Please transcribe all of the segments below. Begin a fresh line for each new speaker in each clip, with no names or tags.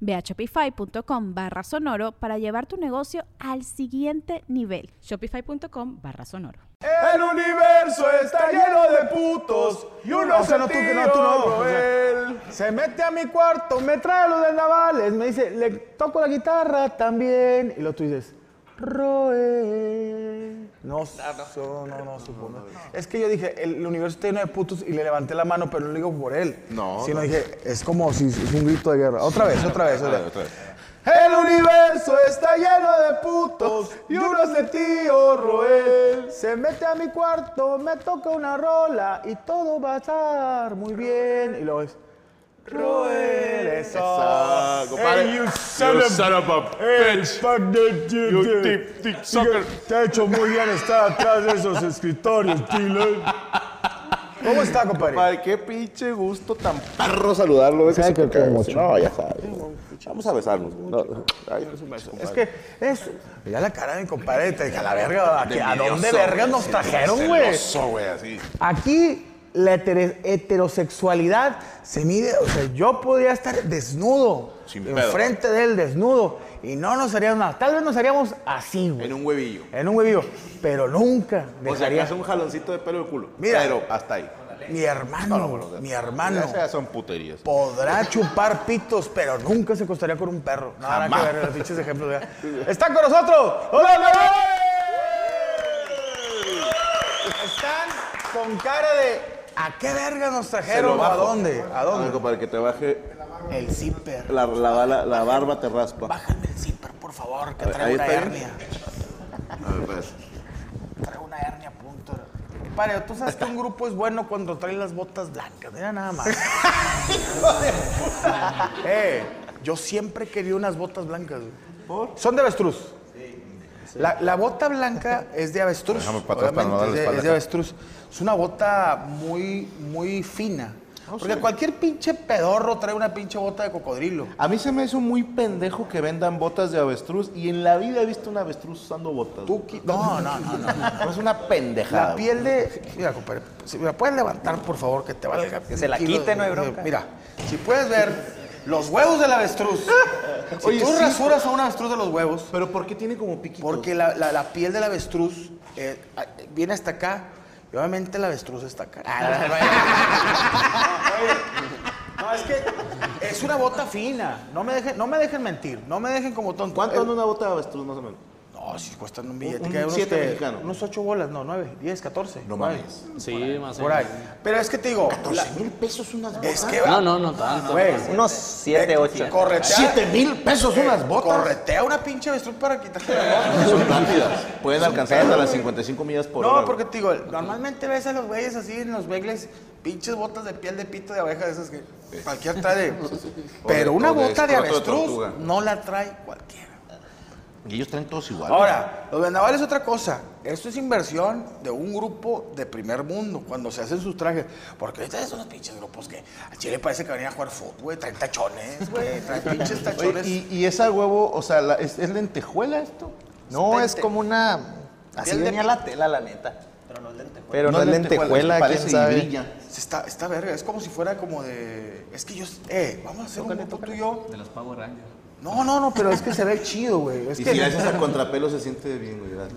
Ve a shopify.com barra sonoro para llevar tu negocio al siguiente nivel.
Shopify.com barra sonoro.
El universo está lleno de putos y uno
O sea,
se
no tú, que no, tú no. O sea. Se mete a mi cuarto, me trae lo de navales, me dice, le toco la guitarra también. Y lo tú dices, Roe. No, so- no, no, supo. no. Es que yo dije, el, el universo está lleno de putos y le levanté la mano, pero no lo digo por él.
No,
Sino
no.
dije, es como si es un grito de guerra. Otra vez, otra vez. Otra vez.
Otra vez.
El universo está lleno de putos y uno es tío Roel. Se mete a mi cuarto, me toca una rola y todo va a estar muy bien. Y luego es Eso.
Eso, compadre.
Hey, you
You
son of-
son of a bitch. You
dude.
tip, tip, sucker.
Te ha hecho muy bien estar atrás de esos escritorios, Tilo. ¿Cómo está, compadre?
Compadre, qué pinche gusto tan perro saludarlo.
¿Sabe
Que
como mucho?
No, ya sabes. Vamos a besarnos. No, ay, es un beso,
Es
compadre.
que es. Mira la cara de mi compadre, te dije, a la verga, ¿a, dónde verga nos trajeron, güey? Aquí la heterosexualidad se mide, o sea, yo podría estar desnudo,
Sin pedo.
enfrente de él desnudo, y no nos haríamos nada. Tal vez nos haríamos así, güey.
En un huevillo.
En un huevillo, pero nunca
O sea, que
dejaría.
hace un jaloncito de pelo de culo.
Mira.
Pero hasta ahí.
mi hermano,
No, no, no,
mi hermano.
Esas son puterías.
Podrá chupar pitos, pero nunca se acostaría con un perro. Nada
Jamás.
que ver, los pinches ejemplos. ¿verdad? ¡Están con nosotros! ¡Hola, Manuel! Están con cara de ¿a qué verga nos trajeron? ¿A dónde? ¿A dónde?
compadre, que te baje
El zipper.
la, la, la, la barba, te raspa.
Bájame el zipper, por favor, que
ver,
traigo una hernia.
A ver, pues.
Traigo una hernia punto. Padre, tú sabes que un grupo es bueno cuando trae las botas blancas. Mira nada más. eh, yo siempre querido unas botas blancas. güey. Son de avestruz. La, la bota blanca es de avestruz.
Déjame para atrás para no
obviamente,
darle
es, de, es avestruz. Es una bota muy, muy fina. Porque cualquier pinche pedorro trae una pinche bota de cocodrilo.
A mí se me hizo muy pendejo que vendan botas de avestruz y en la vida he visto un avestruz usando botas.
Tú no, no, no, no.
No, es una pendejada.
La piel de. Mira, compadre, si me la puedes levantar, por favor, que te valga. Que
se la quite, no hay bronca.
Mira, si puedes ver los huevos del avestruz. Si
Oye,
tú
sí,
rasuras a un avestruz de los huevos,
Pero ¿por qué tiene como piquitos?
porque la, la- la piel del avestruz eh, ah, viene hasta acá, y obviamente el avestruz está acá. No, es que es una bota fina. No me dejen, no me dejen mentir, no me dejen como tonto.
¿Cuánto
Eh,
anda una bota de avestruz más o menos?
No, si cuestan un billete,
Un-
que hay
un
unos,
siete
que-
mexicano.
unos 8 bolas, no, 9, 10, 14.
No
por ahí.
mames.
Sí, más o
Por ahí.
menos.
Pero es que te digo, la-
mil pesos unas botas.
es que
No, no, no tanto.
Güey,
Unos 7, 8.
corretea.
¿Siete mil pesos unas botas?
Corretea una pinche avestruz para quitarte la bota.
Son rápidas. Pueden alcanzar hasta las 55 millas por hora.
No, porque te digo, normalmente ves a los güeyes así en los begles, pinches botas de piel de pito de abeja, de esas que cualquier trae de. Pero una bota de avestruz no la trae cualquiera.
Y ellos traen todos igual.
Ahora, los vendavales es otra cosa. Esto es inversión de un grupo de primer mundo cuando se hacen sus trajes. Porque ahorita son unos pinches grupos que a Chile parece que venían a jugar fútbol, güey. Traen tachones, güey. Traen pinches
Oye,
tachones.
¿y, y esa huevo, o sea, la- ¿es, es lentejuela esto?
No, es como una. Así venía la tela, la neta. Pero no, es
lentejuela,
lentejuela,
es que
quién
parece y
sabe.
brilla.
Está, está verga, es como si fuera como de. Es que yo. Eh, vamos a hacer un grupo tú y yo.
De los Power Rangers.
No, no, no, pero es que se ve chido, güey. Es
Y
que.
si haces a contrapelo se siente bien, güey. ¿verdad?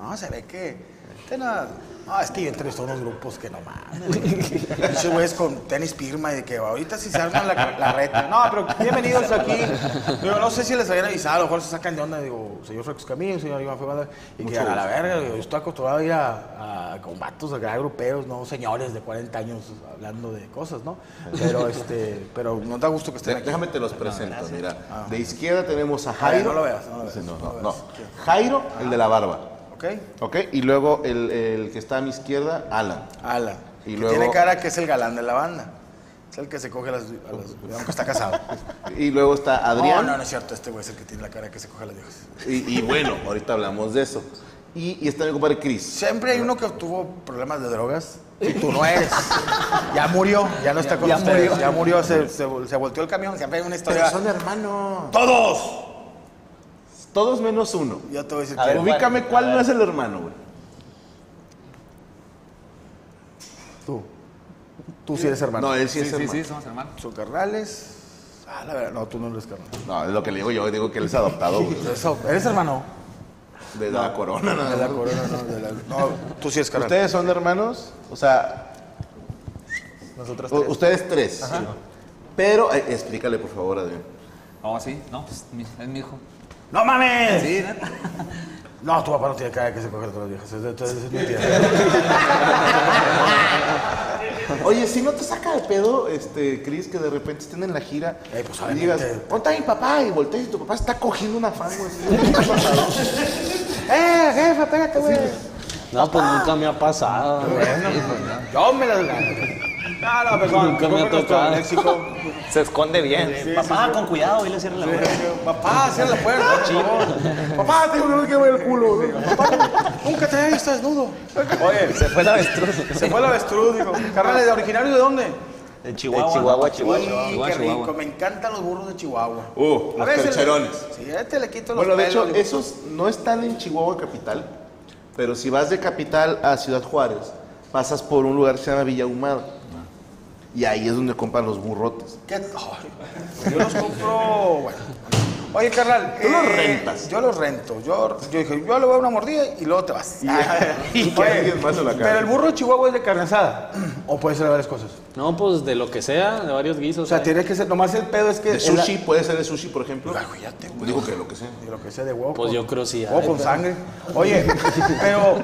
No, se ve que. Ah, es que yo a unos grupos que no mames. Esos güeyes con tenis firma y de que ahorita sí se arma la, la reta. No, pero bienvenidos aquí. Digo, no sé si les habían avisado, a lo mejor se sacan de onda. Digo, señor Frecos Camillo, señor Iván Febada. Y que a la verga, digo, yo estoy acostumbrado a ir a, a con vatos acá europeos, no señores de 40 años hablando de cosas, ¿no? Pero, este, pero no da gusto que estén aquí.
Déjame te los presento, mira. De izquierda tenemos a Jairo.
no lo veas, no lo veas.
No,
no
no. Jairo, el de la barba.
¿Ok?
¿Ok? Y luego el, el que está a mi izquierda, Alan.
Alan.
Y
que
luego-
tiene cara que es el galán de la banda. Es el que se coge a las, a las- aunque está casado.
Y luego está Adrián.
No, no, no es cierto. Este güey es el que tiene la cara que se coge a las viejas.
Y, y bueno, ahorita hablamos de eso. Y, y está mi compadre Chris.
Siempre hay uno que tuvo problemas de drogas y tú no eres. Ya murió, ya no está con
Ya
ustedes.
murió.
Ya murió, se, se, se volteó el camión. Siempre hay una historia.
Pero son hermanos.
¡Todos!
Todos menos uno.
Ya te voy a decir.
A ver.
Ubícame
¿cuál?
cuál
A
no es el hermano, güey.
Tú. Tú sí eres hermano.
No, él sí,
Sí,
es
sí,
hermano.
sí, somos hermanos.
Son carnales. Ah, la verdad, no, tú no eres carnal.
No, es lo que le digo yo, digo que él es adoptado, güey.
¿Eres hermano?
De la corona, nada
De la corona, no. De la, no, tú sí eres carnal.
¿Ustedes son hermanos? O sea,
Nosotros
u- ustedes tres. Pero, eh, explícale por favor, Adrián.
Oh, sí, no, pues mi- es mi hijo.
¡No mames!
Sí, neta.
No, tu papá no tiene cara de que se coge a todas las viejas. Eso es mentira.
Oye, si no te saca de pedo, este, Chris, que de repente estén en la gira
Eh, pues,
y digas, ¿dónde está mi papá? Y volteas y tu papá está cogiendo una fan, güey.
¡Eh, jefa, pégate, güey!
No, pues nunca me ha pasado.
Yo me las gano. No, no, perdón.
Nunca me ha tocado.
léxico-
Se esconde bien. Papá, con cuidado, y le cierra la puerta.
Papá, cierra la puerta. Papá, tengo que ver que ver el culo. Papá, nunca te he visto desnudo. Oye,
Se fue la avestruz.
se fue el avestruz, digo. Carnales, ¿de originario de dónde?
De Chihuahua. Chihuahua,
Chihuahua,
Chihuahua.
qué
Chihuahua.
rico. Me encantan los burros de Chihuahua.
Uh,
A
los
veces-
percherones.
Sí, a este le quito los
Bueno, de hecho, esos no están en Chihuahua capital, pero si vas de capital a Ciudad Juárez, pasas por un lugar que se llama Villa Ahumada. Y ahí es donde compran los burrotes.
¿Qué? Yo los compro, bueno. Oye, carnal.
Tú los
eh,
rentas.
Yo los rento. Yo, yo dije, yo le voy a dar una mordida y luego te vas.
y más se la.
Pero el burro de Chihuahua es de carne asada. O puede ser de varias cosas.
No, pues de lo que sea, de varios guisos.
O sea,
hay.
tiene que ser, nomás el pedo es que.
De
la-
sushi, puede ser de sushi, por ejemplo.
Ay, fíjate, güey.
Pues digo que lo que sea.
De lo que sea de huevo.
Pues
con-
yo creo sí
Huevo con
pero-
sangre. Oye, pero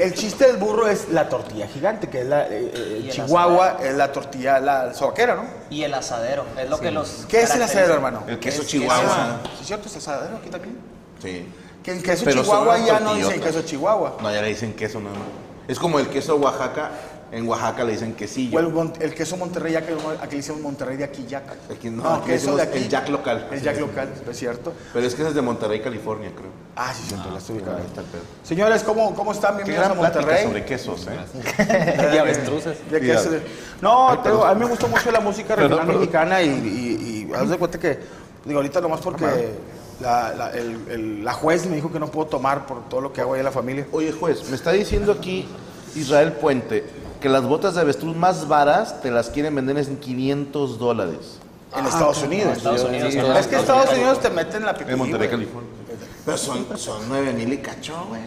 el chiste del burro es la tortilla gigante, que es la. eh, eh, Chihuahua es la tortilla, la sobaquera, ¿no?
Y el asadero, es lo que los.
¿Qué es el asadero, hermano?
El queso
Es-
Chihuahua.
¿Sí es cierto? ¿Es asadero aquí también?
Sí.
Que en queso
Pero
Chihuahua ya no dicen queso Chihuahua.
No, ya le dicen queso nada más. Es como el queso Oaxaca. En Oaxaca le dicen quesillo.
O el, queso Monterrey, ya que aquí le dicen Monterrey de aquí, Jack.
Aquí no, aquí decimos el Jack local.
El Jack local, es cierto.
Pero es que es de Monterrey, California, creo.
Ah, sí, siento, la estoy ubicando.
Ahí está el pedo.
Señores, ¿cómo, ¿cómo están? Bienvenidos a Monterrey.
sobre quesos, ¿eh?
Y avestruces.
De queso de- No, digo, a mí me gustó mucho la música regional mexicana y, y, y haz de cuenta que, digo, ahorita nomás porque la, la, el- el- la juez me dijo que no puedo tomar por todo lo que hago ahí en la familia.
Oye, juez, me está diciendo aquí Israel Puente que las botas de avestruz más varas te las quieren vender en 500 dólares.
En Estados Unidos.
Estados Unidos.
Sí.
Es que Estados Unidos te meten la pipí,
En Monterrey. California. Pero son, son 9 mil y cacho, güey.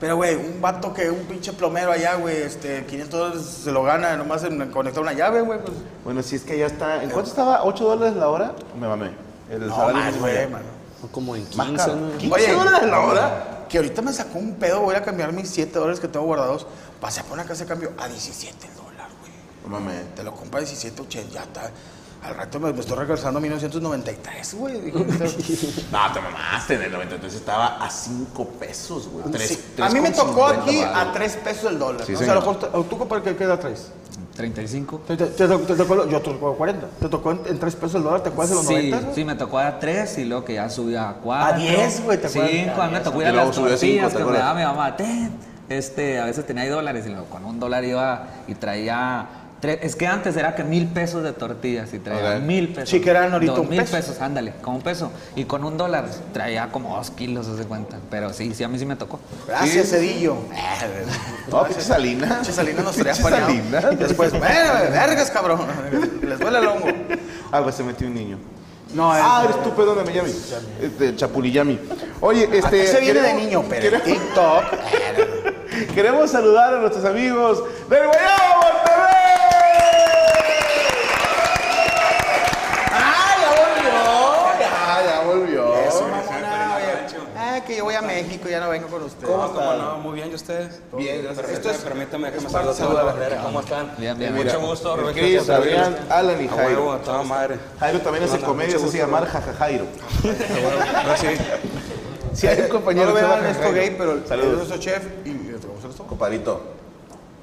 Pero, güey, un vato que un pinche plomero allá, güey, este, 500 dólares se lo gana nomás en conectar una llave, güey. Pues,
Bueno, si es que ya está. ¿En cuánto estaba? ¿8 dólares la hora? Me mamé. El
no
salario
más, güey, mano.
Como en
Más
15,
caro.
¿no?
15 dólares la hora.
Que ahorita me sacó un pedo, voy a cambiar mis 7 dólares que tengo guardados. Pasé por una casa de cambio a 17 el dólar, güey.
No mames.
Te lo compra a 17, 80, ya está. Al rato me, me estoy regresando a 1993, güey.
No, te mamaste. En el 93 estaba a 5 pesos, güey.
Sí. A mí me tocó
50
aquí a 3 pesos el dólar.
Sí,
¿no? O sea, lo te- ¿Tú compadre, qué, qué edad traes?
35.
¿Te, te, te- te tocó, yo tocó 40. ¿Te tocó en, 3 pesos el dólar? ¿Te acuerdas de los
Sí,
90? güey?
sí, me tocó a 3 y luego que ya subí a 4.
A 10, güey, ¿te acuerdas?
5, a mí me tocó ir a las tortillas
¿te
que me daba mi mamá. "Ten". Este, a veces tenía ahí dólares y luego con un dólar iba y traía... Es que antes era que mil pesos de tortillas y traía mil pesos.
Sí, que eran ahorita
Dos
un
mil
peso.
pesos, ándale, como un peso. Y con un dólar traía como dos kilos, se cuenta. Pero sí, sí, a mí sí me tocó.
Gracias, Cedillo.
No, pinche Salina.
Pinche Salina nos traía.
Salina.
Y después, vergas, cabrón. Les duele el hongo.
Ah, pues se metió un niño.
No,
Ah,
es-
eres tú, perdóname, Yami. Este, Chapuliyami. Oye, este.
Se viene de niño, pero
queremos-
TikTok.
Queremos saludar a nuestros amigos del Guayabo. ¡Ah, ya volvió! Ya, ya volvió.
Ah, que yo voy a México, ya no vengo con ustedes.
¿Cómo, cómo no? Muy bien, ¿y ustedes?
Bien, gracias.
Esto es, permítame, déjame saludar a la
de-
bandera. ¿Cómo están?
Bien, bien.
Mucho gusto,
querido
Servirles.
Adrián, Alan y Jairo.
a toda madre.
Jairo también hace
No, no,
comedia, se hace llamar Jaja Jairo.
A huevo. Ahora sí.
Si hay un
No
compañero
lo
que se
vean esto gay, pero
Saludos.
nuestro chef y y otro, ¿cómo se lo
Compadrito.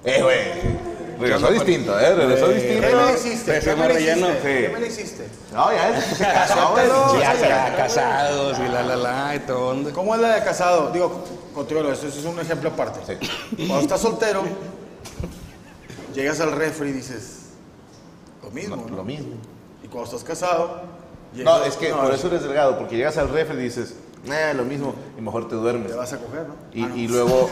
Eh, güey. Regresó distinto, ¿eh? Regresó distinto.
¿Qué me lo hiciste? ¿Qué me
relleno.
hiciste?
Sí.
¿Qué me lo hiciste?
No, ya es que se casó, güey.
Ya, ya, casados y la, la, la, y todo. onda.
¿Cómo es la de casado? Digo, contigo, no, eso es un ejemplo aparte. Cuando estás soltero, llegas al refri y dices, lo mismo, ¿no?
Lo mismo.
Y cuando estás casado,
No,
llegas-
es que
no,
por eso eres delgado, porque llegas al refri y dices, eh, lo mismo, y mejor te duermes.
Te vas a coger, ¿no?
Y,
Ah, no.
y luego,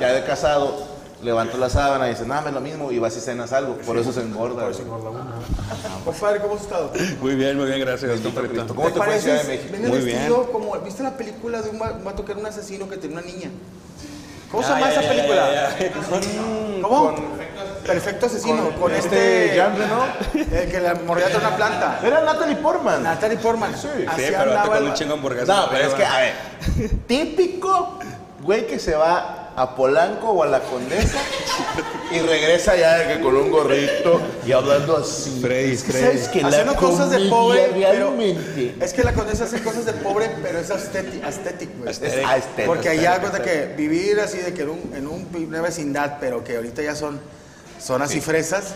ya de casado, levantas la sábana y dices, no, es lo mismo, y vas y cenas algo. Por eso se engorda. güey.
Compadre, ¿cómo has estado?
Muy bien, muy bien, gracias.
¿Cómo te fue en Ciudad de México?
Muy
vestido como, ¿viste la película de un, va- un vato que era un asesino que tenía una niña? ¿Cómo se llama esa
ya,
película?
ya, ya.
¿Cómo? Perfecto asesino, con,
este
este...
Jean Reno.
El que la mordía de una planta.
Era Natalie Portman.
Natalie Portman.
Sí,
Sí, pero con
el-
un chingo de hamburguesas.
No, pero es que, a ver, típico güey que se va a Polanco o a la Condesa y regresa ya de que con un gorrito y hablando así.
Freddy,
Es que
Freddy.
¿Sabes que la
Haciendo cosas de pobre, pero...
realmente
Es que la condesa hace cosas de pobre, pero es estético, estético. Porque allá cuenta que vivir así de que en, un, en un- una vecindad, pero que ahorita ya son, son así fresas,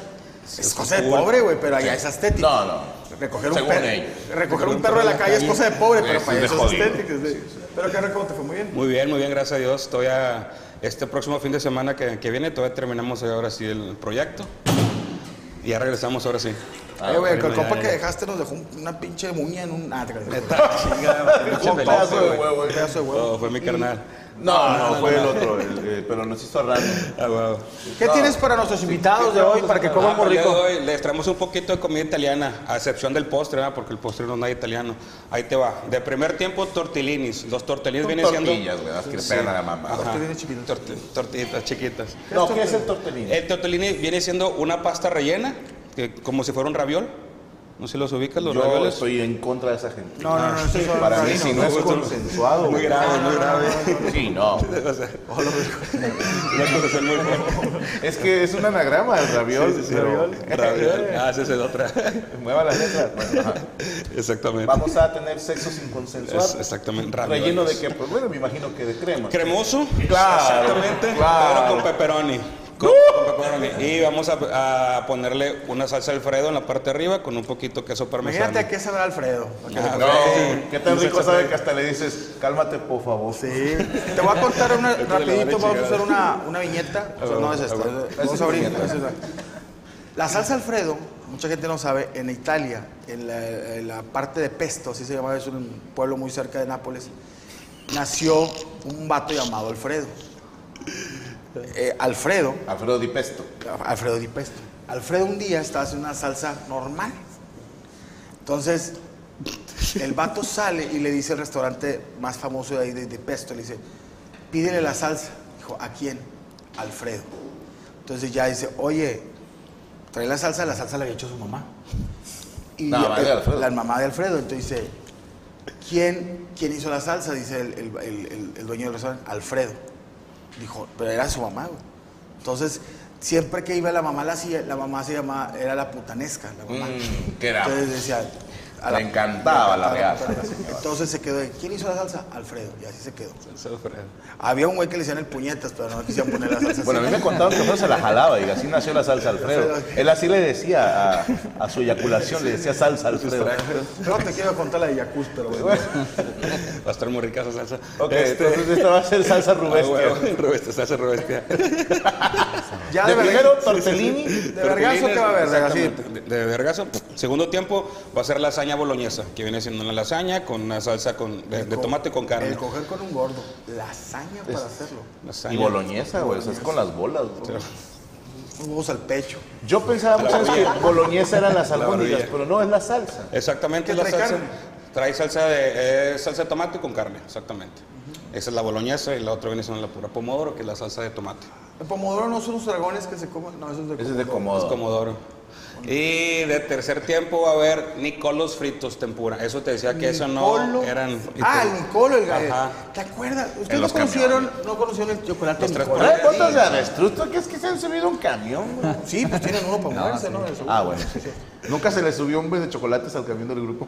es cosa de pobre, güey, pero allá es estético.
No, no.
Recoger un,
Según
perro,
ellos.
recoger un perro de la calle es cosa de pobre, pero
Sí,
para
es
eso es estético. sí. Pero que ¿cómo te fue? Muy bien.
Muy bien, muy bien, gracias a Dios. Estoy a este próximo fin de semana que, viene, todavía terminamos ahora sí el proyecto. Y ya regresamos ahora sí.
Eh, güey, el compa
ya,
que
ya.
dejaste nos dejó un- una pinche muña en un... Ah, te creas.
Un pedazo de huevo.
Un pedazo de huevo.
Oh, fue mi carnal.
No, no, fue el otro, el- el- pero nos hizo raro.
Ah, wow.
¿Qué tienes para nuestros invitados de hoy para que coman
Ah,
rico?
hoy les traemos un poquito de comida italiana, a excepción del postre, ¿verdad? porque el postre no es nada italiano. Ahí te va. De primer tiempo, tortellinis. Los tortellinis
Son
vienen siendo...
tortillas, güey, las que le pegan a la mamá.
Ajá.
Tortillinis chiquitos.
Torti- tortillitas chiquitas.
No, ¿qué es el tortellini?
El tortellini viene siendo una pasta rellena, que, como si fuera un raviol. No sé si los ubicas, los
Yo
ravioles.
estoy en contra de esa gente.
No, no, no,
Para mí, si no es consensuado.
Muy
güey.
grave, muy grave.
Sí, no.
O sea.
Es que es un anagrama el raviol.
Raviol. Ah, esa es otra.
Mueva las letras. Bueno.
Exactamente.
Vamos a tener sexo sin consensuar.
Es exactamente. ravioles.
Relleno de qué? Pues bueno, me imagino que de crema.
Cremoso.
Claro,
Exactamente.
claro.
Pero con pepperoni. Con, con pepperoni. Y vamos a, a ponerle una salsa Alfredo en la parte de arriba con un poquito queso parmesano.
Imagínate a qué sabrá Alfredo.
Ah,
No, qué tan rico sabe que hasta le dices, cálmate por favor.
Sí. Te voy a contar una, rapidito, vamos a hacer una, una viñeta. O sea, no es esta. Vamos a abrir. la- La salsa Alfredo, mucha gente no sabe, en Italia, en la, en la parte de Pesto, así se llama, es un pueblo muy cerca de Nápoles, nació un vato llamado Alfredo. Eh, Alfredo,
Alfredo Di Pesto.
Alfredo Di Pesto. Alfredo un día estaba haciendo una salsa normal. Entonces, el vato sale y le dice al restaurante más famoso de ahí, de, de Pesto, le dice, pídele la salsa. Dijo, ¿a quién? Alfredo. Entonces ya dice, oye, trae la salsa, la salsa la había hecho su mamá. Y
La mamá de Alfredo.
La mamá de Alfredo. Entonces dice, ¿quién, quién hizo la salsa? Dice el, el- el- el- el dueño del restaurante, Alfredo. Dijo, pero era su mamá, güey. Entonces, siempre que iba la mamá, la, la mamá se llamaba, era la putanesca, la mamá.
Mm, ¿qué era?
Entonces decía...
Le encantaba la
putanesca. Entonces se quedó, ahí. ¿quién hizo la salsa? Alfredo. Y así se quedó.
Salsa Alfredo.
Había un güey que le decían el puñetas, pero no quisieran poner la salsa
Bueno, a mí me contaron que Alfredo se la jalaba y así nació la salsa Alfredo. Él así le decía a, a su eyaculación, le decía salsa Alfredo.
No te quiero contar la de Yacuz, pero bueno.
Va a estar muy rica esa salsa.
Ok,
Este-
entonces esta va a ser salsa
Ah,
rubestia.
huevo, Rubestia, salsa rubestia.
Ya
de
verga-
tortellini.
de vergazo que va a haber, así.
De, de vergazo. Segundo tiempo va a ser lasaña boloñesa, que viene siendo una lasaña con una salsa con, de, de tomate con carne.
El coger con un gordo. Lasaña para hacerlo.
Lasaña.
Y boloñesa, güey, o sea, es con las bolas. güey.
Huevos al pecho.
Yo pensaba muchas veces que boloñesa eran las albóndigas, pero no, es la salsa.
Exactamente
¿Qué
la
trae
salsa.
carne?
Trae salsa de, eh, salsa de tomate con carne, exactamente. Esa es la boloñesa y la otra viene siendo la pura pomodoro, que es la salsa de tomate.
El pomodoro no son los dragones que se comen. No, eso es de
Ese es de
Es comodoro. Y de tercer tiempo va a haber Nicolos fritos tempura. Eso te decía que eso no
Nicolo.
eran.
Ah, el Nicolo, el gallo.
Ajá.
¿Te acuerdas? ¿Ustedes
En
no
los
conocieron, no conocieron el chocolate
Los
botas de avestruz? ¿Tú qué es que se han subido a un camión? güey?
Sí, pues tienen uno para moverse, ¿no? Eso.
Ah, bueno. Nunca se le subió un vez de chocolates al camión del grupo.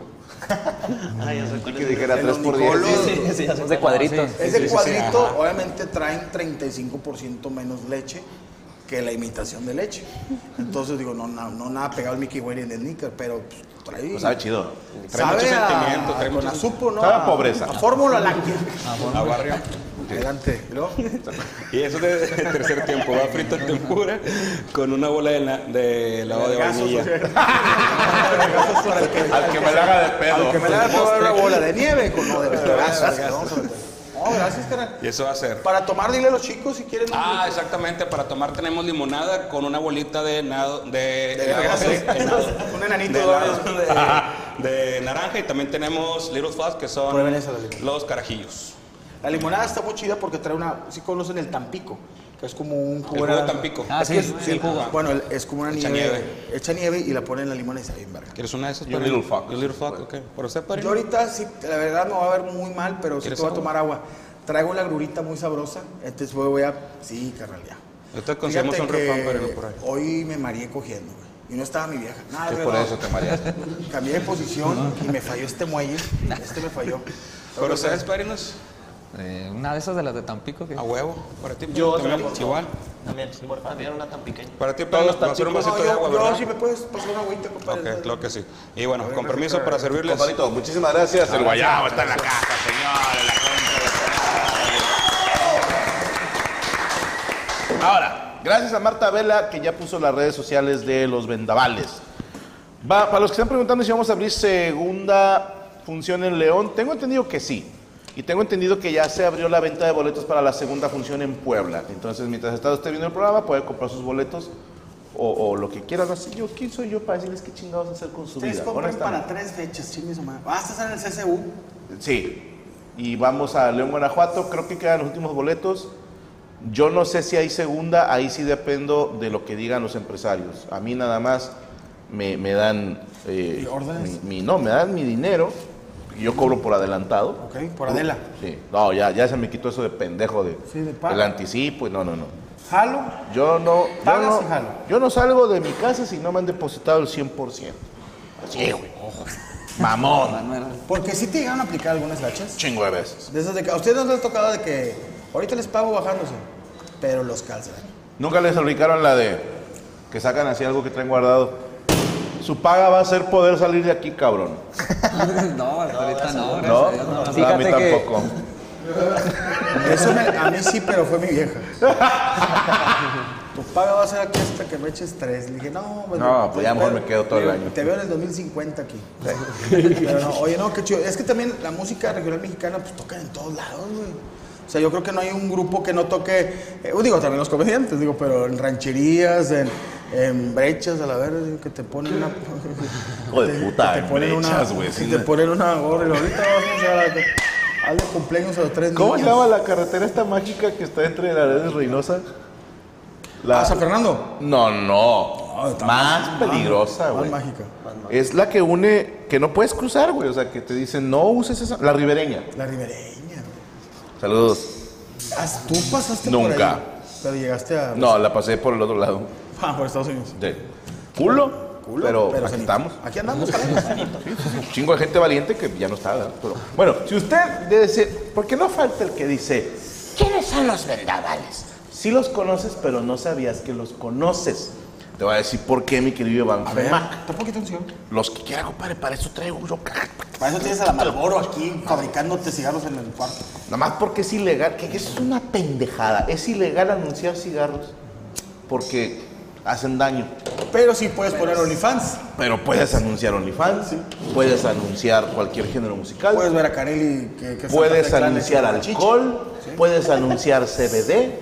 Y que dijera
En
3
los
por 10.
Nicolos,
Sí, sí, son de cuadritos.
Ese
sí, sí,
cuadrito,
ajá.
obviamente, traen 35% menos leche que la imitación de leche. Entonces, digo, no, no, no nada pegado al Mickey Way en el Nícker, pero pues, trae.
Pues sabe chido.
Trae mucho
sabe a-
sentimiento, trae
con
mucho-
azúcar, ¿no?
Sabe a pobreza.
A fórmula láctea.
A barrio.
Adelante. ¿Y luego?
Y eso de, de tercer tiempo. Va frito en tempura con una bola de, la- de helado de
Gasos,
vainilla.
Al que me la haga de pedo.
Al que me le haga probar una bola de nieve con no de gasos. No, gracias, carnal.
Y eso va a ser.
Para tomar, dile a los chicos si quieren. un
Ah, exactamente. Para tomar tenemos limonada con una bolita de nado, de,
de
helado
gasos.
de- helado-
Un enanito
de, helado de- de naranja y también tenemos Little Flask que son los carajillos.
La limonada está muy chida porque trae una. Sí conocen el Tampico, que es como un
jugo de Tampico.
Ah, sí,
es-
sí,
sí,
el jugo.
Bueno, el- es como una
Echa
nieve.
nieve.
Echa nieve y la ponen en la limona y está bien verga.
¿Quieres una de esas?
Y un
padrino?
Little Flask.
Un Little Flask, ok. ¿Por usted?
Yo ahorita sí, la verdad me va a ver muy mal, pero sí
¿Quieres
te voy a tomar agua. Traigo la grurita muy sabrosa, entonces voy voy a. Sí, carnal, ya.
Ahorita conseguimos un padrino, por ahí.
Hoy me mareé cogiendo, güey. Y no estaba mi vieja. Nada,
Es por eso te mareas.
Cambié de posición y me falló este muelle. Este me falló.
¿Pero ustedes, padrinos?
Eh, una de esas de las de Tampico que
A huevo. Para ti,
Yo
también,
también, por
igual.
También, por favor, también una tan pequeña.
Para ti, padrino, va a ser un vasito
No,
de agua,
yo, yo
¿verdad?
sí me puedes pasar una agüita, compadre.
Ok, claro que sí. Y bueno, con permiso para servirles.
Compadrito, muchísimas gracias. El guayabo está en la casa, señores. La Ahora, gracias a Marta Vela que ya puso las redes sociales de los vendavales. Va, para los que están preguntando si vamos a abrir segunda función en León, tengo entendido que sí. Y tengo entendido que ya se abrió la venta de boletos para la segunda función en Puebla. Entonces, mientras está usted viendo el programa, puede comprar sus boletos o, o lo que quieran. Así yo, ¿quién soy yo para decirles qué chingados hacer con su vida?
compran para tres fechas, chingue su madre. Vas a estar en el CCU.
Sí. Y vamos a León, Guanajuato. Creo que quedan los últimos boletos. Yo no sé si hay segunda. Ahí sí dependo de lo que digan los empresarios. A mí nada más me, me dan... eh,
¿Y órdenes?
mi, mi- no, me dan mi dinero. Yo cobro por adelantado.
Ok, por Adela.
Sí. No, ya, ya se me quitó eso de pendejo de...
Sí, de pago.
el anticipo y no, no, no.
Jalo.
Yo no, yo no,
y jalo.
yo no salgo de mi casa si no me han depositado el 100%. Así, güey. Mamón.
Porque sí te llegaron a aplicar algunas gachas.
Chingo de veces.
De esas de que a ustedes no les ha tocado de que ahorita les pago bajándose, pero los calzan.
Nunca les aplicaron la de que sacan así algo que traen guardado. Su paga va a ser poder salir de aquí, cabrón.
no, ahorita no, gracias
¿No?
a Dios, no.
No, a mí
Fíjate que
tampoco.
Eso me- a mí sí, pero fue mi vieja. Tu paga va a ser aquí hasta que me eches tres. Le dije, no, pues,
No, pues ya mejor me quedo todo el año.
Te veo en el 2050 aquí. Pero no, oye, no, qué chido. Es que también la música regional mexicana, pues toca en todos lados, güey. O sea, yo creo que no hay un grupo que no toque, eh, digo, también los comediantes, digo, pero en rancherías, en, en brechas, a la vez, digo, que te ponen una...
Hijo de
que
puta,
te
en
ponen
brechas, güey,
que te ponen una gorra y ahorita vamos a hacer hazle cumpleaños a los tres
¿Cómo se llama la carretera esta mágica que está entre Laredo y Reynosa? La...
¿A San Fernando?
No, no. Más
más-
peligrosa,
más
güey.
mágica.
Es la que une, que no puedes cruzar, güey. O sea, que te dicen, no uses esa. La ribereña.
La ribereña.
Saludos.
Ah, ¿Tú pasaste
Nunca.
por ahí? Pero llegaste a...
No, la pasé por el otro lado.
Ah, por Estados Unidos.
De culo.
Culo,
pero, aquí
sanito.
estamos.
Aquí andamos.
Un chingo de gente valiente que ya no está, ¿verdad? Pero, bueno, si usted debe decir, porque no falta el que dice, ¿quiénes son los vendavales? Sí los conoces, pero no sabías que los conoces. Te voy a decir por qué, mi querido Iván
A ver, un poquito atención.
Los que quieran, compadre, para eso traigo yo.
Para eso tienes a la Malboro aquí fabricándote cigarros en el cuarto.
Nada más porque es ilegal, que eso es una pendejada. Es ilegal anunciar cigarros porque hacen daño.
Pero sí puedes poner OnlyFans.
Pero puedes anunciar OnlyFans, puedes anunciar cualquier género musical,
Puedes ver a Canelli que, que
puedes
Santa le
anunciar
tira la chicha.
alcohol, puedes anunciar CBD,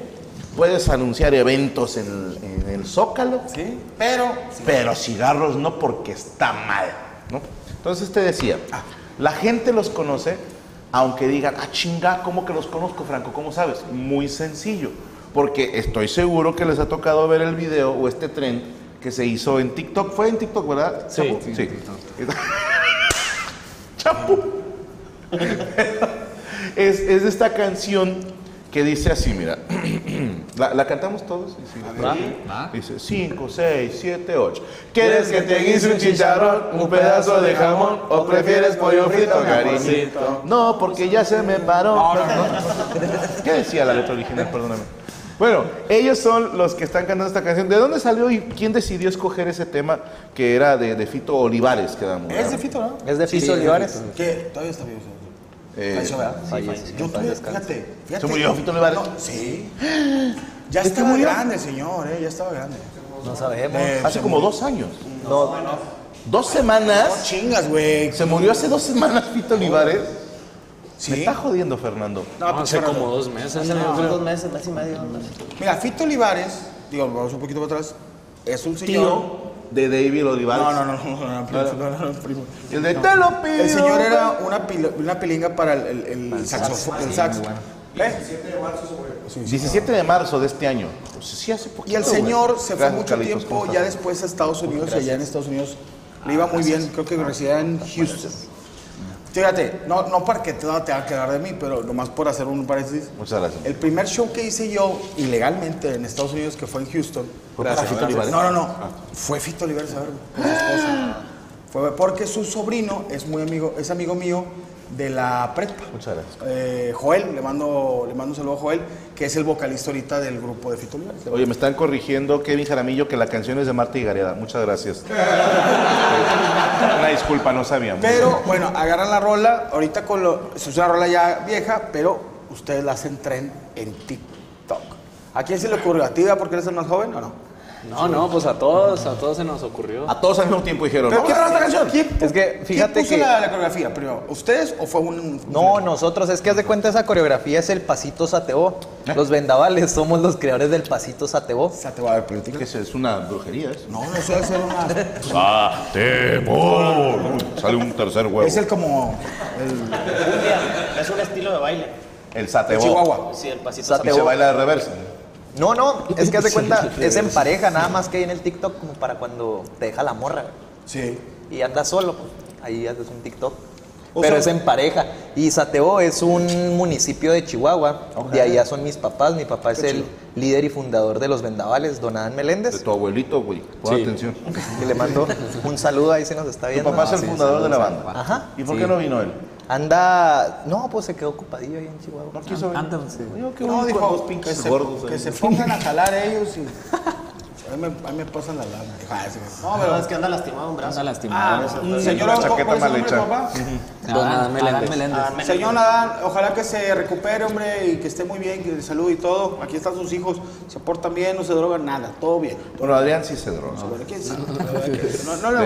puedes anunciar eventos en el, en el Zócalo,
Sí, pero...
pero cigarros no porque está mal, ¿no? Entonces te decía,
Ah.
la gente los conoce Aunque digan, ah, chinga, ¿cómo que los conozco, Franco? ¿Cómo sabes? Muy sencillo. Porque estoy seguro que les ha tocado ver el video o este tren que se hizo en TikTok. ¿Fue en TikTok, verdad?
Sí. Sí,
sí. Chapu. es, es esta canción que dice así, mira. ¿La, la cantamos todos? Sí. Dice 5, 6, 7, 8. ¿Quieres que te guise un chicharrón, un pedazo de jamón o prefieres pollo frito, cariñito? No, porque ya se me paró. ¿Qué decía la letra original? Perdóname. Bueno, ellos son los que están cantando esta canción. ¿De dónde salió y quién decidió escoger ese tema que era de, de Fito Olivares? Quedamos.
Es de Fito, ¿no?
Es de Fito Olivares.
¿Qué? Todavía está vivo.
Eh,
Falleció, ¿verdad?
falleció.
Yo tuve, fíjate, fíjate.
¿Se murió Fito Olivares?
No, sí. Ya
¿De qué
estaba
murió?
grande, señor, ¿eh? Ya estaba grande.
No sabemos.
Eh,
Hace como
murió.
dos años.
No,
¿Dos
No
semanas?
chingas, güey.
¿Se murió hace dos semanas Fito Olivares?
Sí.
Me está jodiendo, Fernando.
No,
No, hace
pero-
como dos meses.
hace
¿no?
unos dos meses, mes y medio.
Mira, Fito Olivares, digo, vamos un poquito para atrás, es un señor...
Tío de David Olivares.
No, no, no, no, no, no, primo, no, no, no, primo.
El de te lo pido.
El señor era una, pil- una pilinga para el, el, el saxofón, el sax. ¿Eh?
17 de marzo de este año. Pues sí, hace poquito.
Y el señor
güey.
se fue
Gracias,
mucho
Carlitos,
tiempo
¿cómo
ya después a Estados Unidos allá en Estados Unidos le iba muy bien, creo que residía en Houston. Fíjate, no, no para que te no te va a quedar de mí, pero nomás por hacer un paréntesis.
Muchas gracias.
El primer show que hice yo ilegalmente en Estados Unidos, que fue en Houston.
¿Fue para Fito Olivares?
No, no, no. Fue Fito Olivares a verme con su esposa. Fue porque su sobrino es muy amigo, es amigo mío de la prepa.
Muchas gracias.
Eh, Joel, le mando, le mando un saludo a Joel, que es el vocalista ahorita del grupo de Fito Olivares.
Oye, me están corrigiendo Kevin Jaramillo que la canción es de Marta y Gareda. Muchas gracias. Una disculpa, no sabíamos.
Pero bueno, agarran la rola, ahorita con lo, es una rola ya vieja, pero ustedes la hacen tren en TikTok. ¿A quién se le ocurrió? ¿A ti, porque eres el más joven o no?
No, no, pues a todos, a todos se nos ocurrió.
A todos al mismo tiempo dijeron.
¿Pero
¿no?
quién esta canción? ¿Quién,
Es que, fíjate
¿quién puso
que-
la, la coreografía primero? ¿Ustedes o fue un...?
No, nosotros, es que haz de cuenta esa coreografía es el pasito sateo. Los vendavales somos los creadores del pasito sateo.
O sea, te voy a ver.
Que es- es una brujería eso.
No, no sé hacer una...
Satebo. Sale un tercer huevo.
Es el como...
Es un estilo de baile.
El satebo.
Chihuahua.
Sí, el pasito
Sateo.
Y se baila de reversa.
No, no, es que haz de cuenta, es en pareja, nada más que hay en el TikTok como para cuando te deja la morra
Sí.
y andas solo, pues, ahí haces un TikTok.
O
Pero
sea-
es en pareja. Y Sateo es un municipio de Chihuahua. De allá son mis papás. Mi papá es el líder y fundador de los vendavales, don Adán
De
Meléndez.
tu abuelito, güey. Pon
Sí.
atención.
Y le mando un saludo ahí si nos está
Tu
viendo.
papá es el
Sí,
fundador de la banda.
Ajá.
¿Y por
sí.
qué no vino él?
Anda. No, pues se quedó ocupadillo ahí en Chihuahua.
No quiso venir.
Anda, sí.
Yo qué
No, dijo, que se,
gordos.
que
ahí.
se pongan a jalar ellos y... A mí me, a mí me pasan la lana. Ah, No, pero...
es que anda lastimado un brazo.
Anda lastimado.
Ah, señor,
chaqueta
¿cuál es el
mal hecha.
Adán Meléndez.
Señor ojalá que se recupere, hombre, y que esté muy bien, que de salud y todo. Aquí están sus hijos, se portan bien, no se drogan nada, todo bien.
Bueno, Adrián sí se droga.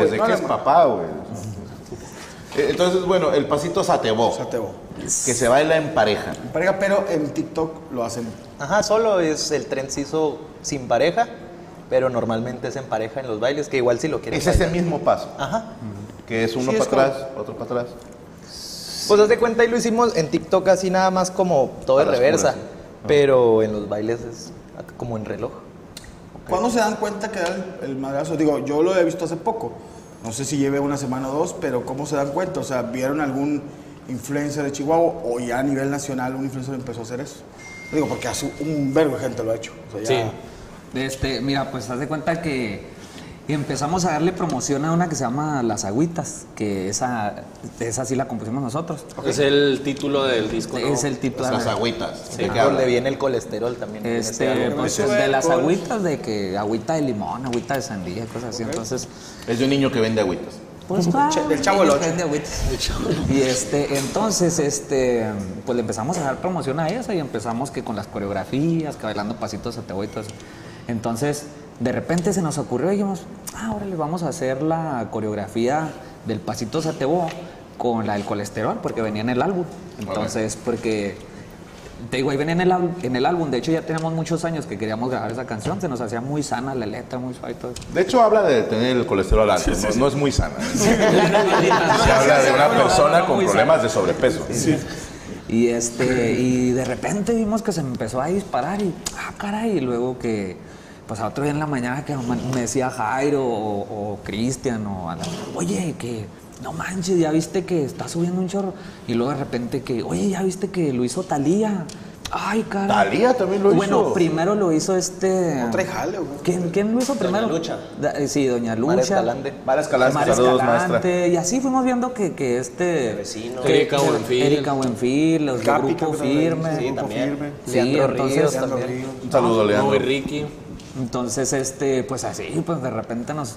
Desde
no
que es papá, güey. Eh, Entonces, bueno, el pasito satebó.
Sateo.
Que se baila en pareja.
Pareja, pero en TikTok lo hacen.
Ajá, solo es el tren se hizo sin pareja, pero normalmente es en pareja en los bailes, que igual si lo quieres.
Es ese
bailar.
mismo paso.
Ajá.
Que es uno
Sí, es
para atrás, otro para atrás.
Pues haz de cuenta y lo hicimos en TikTok así nada más como todo en reversa,
puras,
pero en los bailes es como en reloj.
¿Cuándo se dan cuenta que da el, el madrazo? Digo, yo lo he visto hace poco. No sé si lleve una semana o dos, pero ¿cómo se dan cuenta? O sea, ¿vieron algún influencer de Chihuahua o ya a nivel nacional un influencer empezó a hacer eso? Digo, porque hace un verbo de gente lo ha hecho. O sea, ya-
Este, mira, pues haz de cuenta que empezamos a darle promoción a una que se llama Las Agüitas, que esa, esa sí la compusimos nosotros.
Es el título del disco. ¿no?
Es el título.
Las agüitas. ¿De
Donde viene el colesterol también.
Este, pues de las agüitas, de que agüita de limón, agüita de sandía, cosas así. Entonces,
Es de un niño que vende agüitas.
pues
Che- del Chavo
agüitas. Y este, entonces, este, pues le empezamos a dar promoción a esa y empezamos que con las coreografías, que bailando pasitos a y todo eso. Entonces, de repente se nos ocurrió y dijimos, ah, ahora le vamos a hacer la coreografía del pasito satebo con la del colesterol, porque venía en el álbum. Entonces, porque te digo, ahí venía en el, álbum- en el álbum. De hecho, ya tenemos muchos años que queríamos grabar esa canción. Se nos hacía muy sana la letra, muy suave y todo.
De hecho, habla de tener el colesterol alto. no, no es muy sana. Se habla de una persona con problemas de sobrepeso.
Y este, y de repente vimos que se me empezó a disparar y, ah, caray, y luego que, pues a otro día en la mañana que me decía Jairo o, o Cristian o a la- oye, que no manches, ya viste que está subiendo un chorro. Y luego de repente que, oye, ya viste que lo hizo Talía. Ay, caray.
Talía también lo
Bueno,
hizo.
primero lo hizo este.
No trae jale, güey.
¿Quién, quién lo hizo primero?
Lucha.
Da- eh, sí, Doña Lucha.
Mara Escalante.
Mara Escalante,
Mara
saludos,
Escalante, Y así fuimos viendo que, que este.
Vecino.
que-
Erika Buenfil.
Erika Buenfil, los de
Capi,
Grupo
creo que también.
Firme.
Sí, también.
Sí,
Leandro
entonces.
Ríos
Leandro
también.
Ríos.
Un saludo, Leandro.
Muy Ricky.
Entonces, este, pues así, pues de repente nos,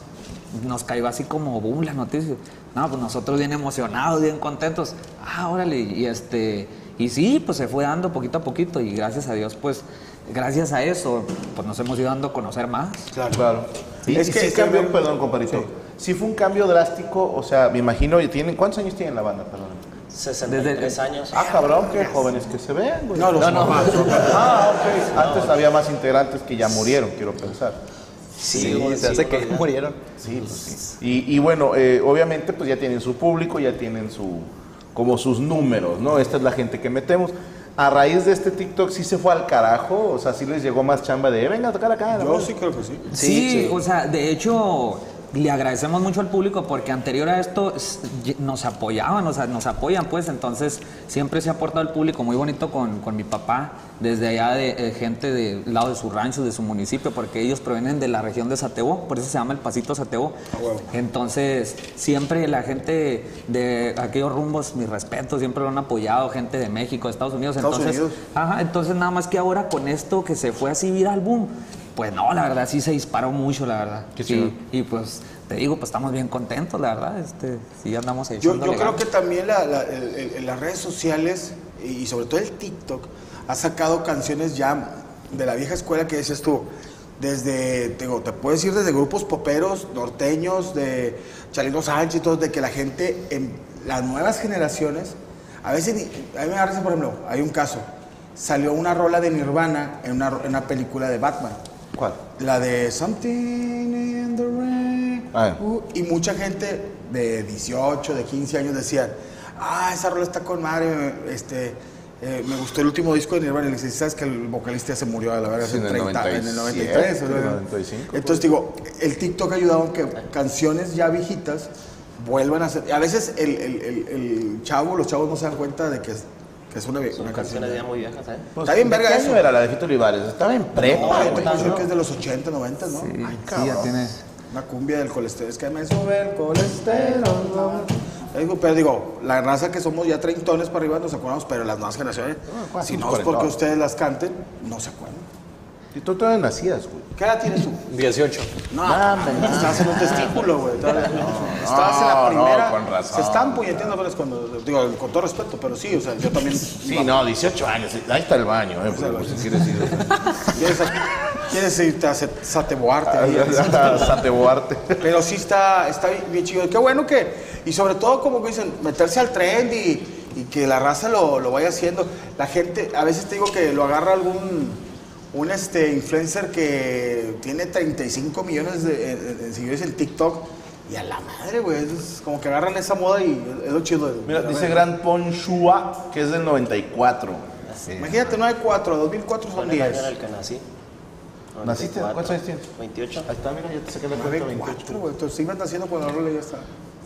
nos cayó así como boom la noticia. No, pues nosotros bien emocionados, bien contentos. Ah, órale, y este, y sí, pues se fue dando poquito a poquito y gracias a Dios, pues, gracias a eso, pues nos hemos ido dando a conocer más.
Claro. Y
Es
es
que-
que cambió,
bien-
perdón, compadrito. Sí. fue un cambio drástico, o sea, me imagino, y tienen, ¿cuántos años tienen la banda, perdón?
63 años.
Ah, cabrón, qué jóvenes que se ven, güey.
No, los mamás.
Ah, ok. Antes había más integrantes que ya murieron, quiero pensar.
Sí,
güey,
se
sí,
hace que murieron.
Sí, pues sí. Y, y bueno, eh, obviamente pues ya tienen su público, ya tienen su como sus números, ¿no? Esta es la gente que metemos. A raíz de este TikTok sí se fue al carajo, o sea, sí les llegó más chamba de, "Eh, venga a tocar acá.
Yo sí creo que sí.
Sí, o sea, de hecho, le agradecemos mucho al público porque anterior a esto nos apoyaban, o sea, nos apoyan, pues, entonces siempre se ha aportado el público muy bonito con, con mi papá, desde allá de eh, gente del lado de su rancho, de su municipio, porque ellos provienen de la región de Satebo, por eso se llama el Pasito Satebo. Entonces, siempre la gente de aquellos rumbos, mi respeto, siempre lo han apoyado, gente de México, de Estados Unidos.
Estados
entonces,
Unidos.
Ajá, entonces nada más que ahora con esto que se fue así viral, boom, pues no, la verdad sí se disparó mucho, la verdad.
Qué
y,
chido.
y pues te digo, pues estamos bien contentos, la verdad, este, sí andamos ahí.
Yo, creo
ganas.
que también la- la- el- el- las redes sociales y sobre todo el TikTok ha sacado canciones ya de la vieja escuela que dices tú. Desde, te digo, te puedes ir desde grupos poperos, norteños, de Chalino Sánchez y todo, de que la gente, en las nuevas generaciones, a veces, a mí me risa, por ejemplo, hay un caso, salió una rola de Nirvana en una, en una película de Batman.
¿Cuál?
La de Something in the Rain.
Ah.
Uh, y mucha gente de 18, de 15 años decían, ah, esa rola está con madre, este, eh, me gustó el último disco de Nirvana. Y le ¿sabes que el vocalista se murió a la verga
Sí, en el
30, en el
97,
93? o sea,
95,
Entonces digo, el TikTok ha ayudado a que canciones ya viejitas vuelvan a ser... A veces el, el- el- el chavo, los chavos no se dan cuenta de que es, una,
Son
una canción.
canciones ya muy viejas, ¿eh?
Pues,
Está bien
¿de
verga
¿Qué
eso.
año era la de Fito Olivares? Estaba en prepa,
No, yo te
güey.
decir que es de los 80, 90, ¿no?
Sí,
Ay,
sí,
cabrón.
ya tiene.
Una cumbia del colesterol. Es que me sube el colesterol. Digo, Pero digo, la raza que somos ya treintones para arriba nos acordamos, pero las nuevas generaciones, si no es porque ustedes las canten, no se acuerdan.
Y tú todavía nacías, güey.
¿Qué edad tienes tú?
18.
No, estás en un testículo, güey. todavía. Estabas en la
no,
primera.
con razón.
Se están puñeteando apenas cuando. Digo, con todo respeto, pero sí, o sea, yo también.
Sí, no, 18 años. Ahí está el baño, eh. porque, pues, si quieres ir.
¿Quieres, quieres irte a Sat- Sateboarte? ahí.
Sateboarte.
Pero sí está, está bien- bien chido. Qué bueno que, y sobre todo como que dicen, meterse al trend y, y que la raza lo, lo vaya haciendo. La gente, a veces te digo que lo agarra algún un este influencer que tiene 35 millones de, en- en seguidores en TikTok y a la madre, güey. Es como que agarran esa moda y es lo chido. de-
Mira,
de
dice
ver.
Gran Ponchua, que es del 94.
Imagínate, 94, 2004 son
Fue en el año
10.
en el que nací.
¿Naciste?
94.
¿Cuántos años tienes?
28.
Ahí está, mira, ya te saqué la cuenta 28.
94, güey. Entonces ibas naciendo cuando la rola ya está.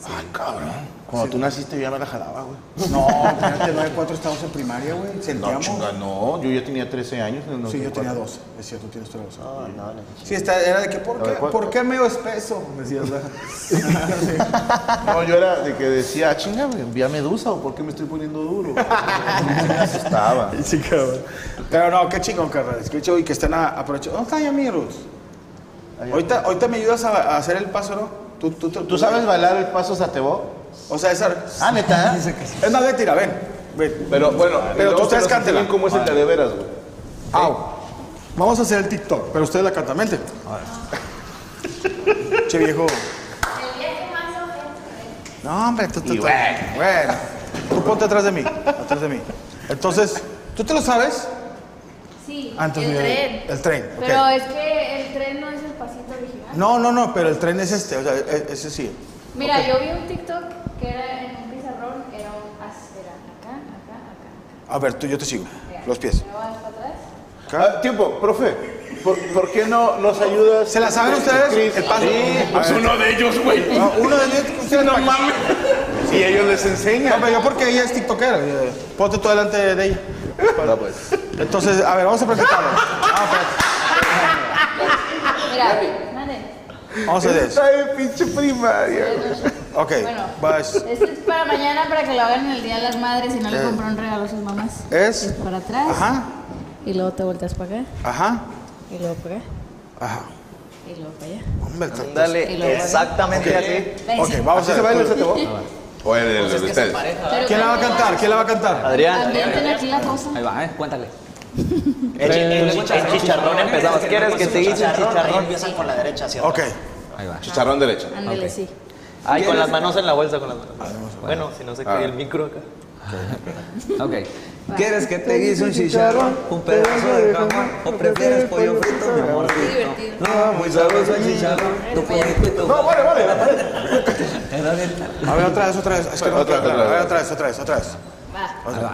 Ay, cabrón. Cuando tú naciste yo ya me la jalaba, güey.
No, imagínate, 94 estábamos en primaria, güey.
No,
Sentíamos.
chinga, no. Yo ya tenía 13 años en el
Sí, yo
94.
tenía 12. Es cierto, tienes toda la razón.
No, no, no.
Sí, está, era de que, ¿por qué. ¿por qué medio espeso? Me decías, ¿verdad?
No, yo era de que decía, "Ah, chinga, me envía medusa o por qué me estoy poniendo duro. me asustaba.
Sí, cabrón. Pero no, qué chingón, carnales. Qué chido y que estén a- aprovechando. ¿Dónde está Yami Ruth? Ahorita, ahorita me ayudas a, a hacer el paso, ¿no? ¿Tú, tú,
¿Tú sabes bailar el paso satebó?
O sea, esa...
Ah, neta.
Es más, vete, tira, ven. ven.
Pero bueno,
Pero ustedes cántela.
cómo es el de veras, güey.
Au. Vamos a hacer el TikTok, pero ustedes la cantan. Vente. Che, viejo. No, hombre, tú, tú, tú-
bueno.
Tú ponte atrás de mí, atrás de mí. Entonces, ¿tú te lo sabes?
Sí,
Antes
el tren.
el tren, ok.
Pero es que el tren no es el pasito original.
No, no, no, pero el tren es este, o sea, e- ese sí.
Mira,
Ok.
yo vi un TikTok que era en un pizarrón, era un as- era acá, acá, acá, acá.
A ver, tú, yo te sigo. Los pies.
Ah, tiempo, profe. ¿Por, por qué no nos ayudas?
¿Se la saben ustedes?
Chris?
El paso.
Sí, pues uno de ellos, güey.
No, uno de ellos. ustedes
No mames. Y ellos les enseñan.
No, pero yo porque ella es tiktokera. eh, Ponte tú delante de ella.
Va, pues.
Entonces, a ver, vamos a practicarlo. Vamos a,
Mira.
Vamos a hacer eso.
Está de pinche primaria.
Ok,
Bueno.
vas.
Este es para mañana para que lo hagan en el Día de las Madres y no le
Eh.
compran un regalo a sus mamás.
Es.
Para atrás.
Ajá,
Y luego te volteas para acá.
ajá,
Y luego para acá.
ajá.
Y luego para allá.
Hombre, t-
Dale, exactamente así.
Ok, vamos
¿Así
a
se baila ese
ver.
tebo? O el de
Pues
ustedes.
¿Quién la va a cantar? ¿Quién la va a cantar?
Adrián,
Ambienten aquí la cosa.
Ahí va, eh, cuéntale.
chicharrón empezamos. ¿Quieres que te hice un chicharrón?
empiezan con la derecha hacia
Ok.
Ahí va.
Chicharrón derecha.
Ándale, sí.
Ay, con las manos en la bolsa, con las manos. Bueno, si no se
Ah.
cae el micro acá.
Ok. ¿Quieres que te guise un chicharrón, un pedazo de jamón o prefieres pollo frito, mi amor? No, muy sabroso el chicharrón, tu pollito
No, vale, vale.
Bien.
A ver, otra vez, otra vez. Es que no
Otra,
vez, otra vez, otra vez.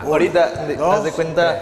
Ahorita, haz de cuenta.